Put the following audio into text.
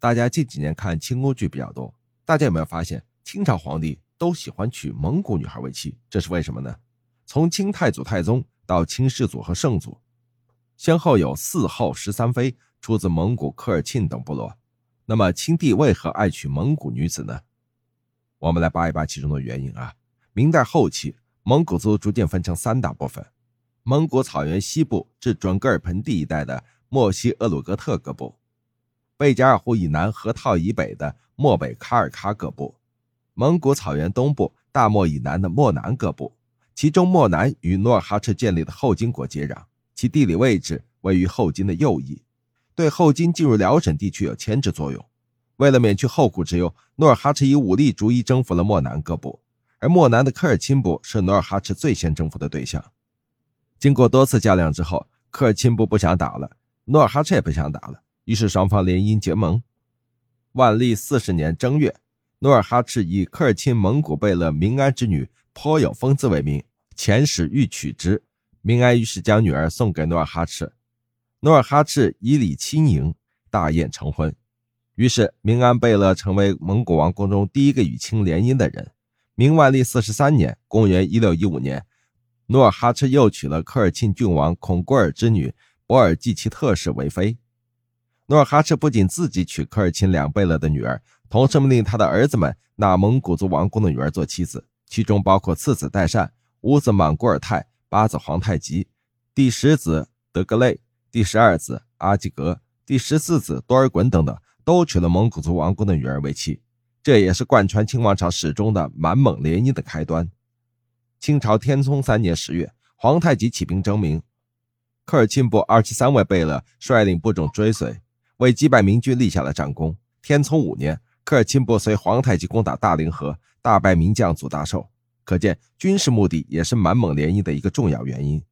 大家近几年看清宫剧比较多，大家有没有发现清朝皇帝都喜欢娶蒙古女孩为妻？这是为什么呢？从清太祖、太宗到清世祖和圣祖，先后有四后十三妃出自蒙古科尔沁等部落。那么清帝为何爱娶蒙古女子呢？我们来扒一扒其中的原因啊。明代后期，蒙古族逐渐分成三大部分：蒙古草原西部至准噶尔盆地一带的莫西厄鲁格特各部。贝加尔湖以南河套以北的漠北喀尔喀各部，蒙古草原东部大漠以南的漠南各部，其中漠南与努尔哈赤建立的后金国接壤，其地理位置位于后金的右翼，对后金进入辽沈地区有牵制作用。为了免去后顾之忧，努尔哈赤以武力逐一征服了漠南各部，而漠南的科尔沁部是努尔哈赤最先征服的对象。经过多次较量之后，科尔沁部不想打了，努尔哈赤也不想打了。于是双方联姻结盟。万历四十年正月，努尔哈赤以科尔沁蒙古贝勒明安之女颇有风姿为名，遣使欲娶之。明安于是将女儿送给努尔哈赤，努尔哈赤以礼亲迎，大宴成婚。于是明安贝勒成为蒙古王宫中第一个与清联姻的人。明万历四十三年（公元一六一五年），努尔哈赤又娶了科尔沁郡王孔郭尔之女博尔济其特氏为妃。努尔哈赤不仅自己娶科尔沁两贝勒的女儿，同时命令他的儿子们纳蒙古族王公的女儿做妻子，其中包括次子代善、五子满古尔泰、八子皇太极、第十子德格类、第十二子阿济格、第十四子多尔衮等等，都娶了蒙古族王公的女儿为妻。这也是贯穿清王朝始终的满蒙联姻的开端。清朝天聪三年十月，皇太极起兵征明，科尔沁部二十三位贝勒率领部众追随。为击败明军立下了战功。天聪五年，科尔沁部随皇太极攻打大凌河，大败名将祖大寿。可见军事目的也是满蒙联姻的一个重要原因。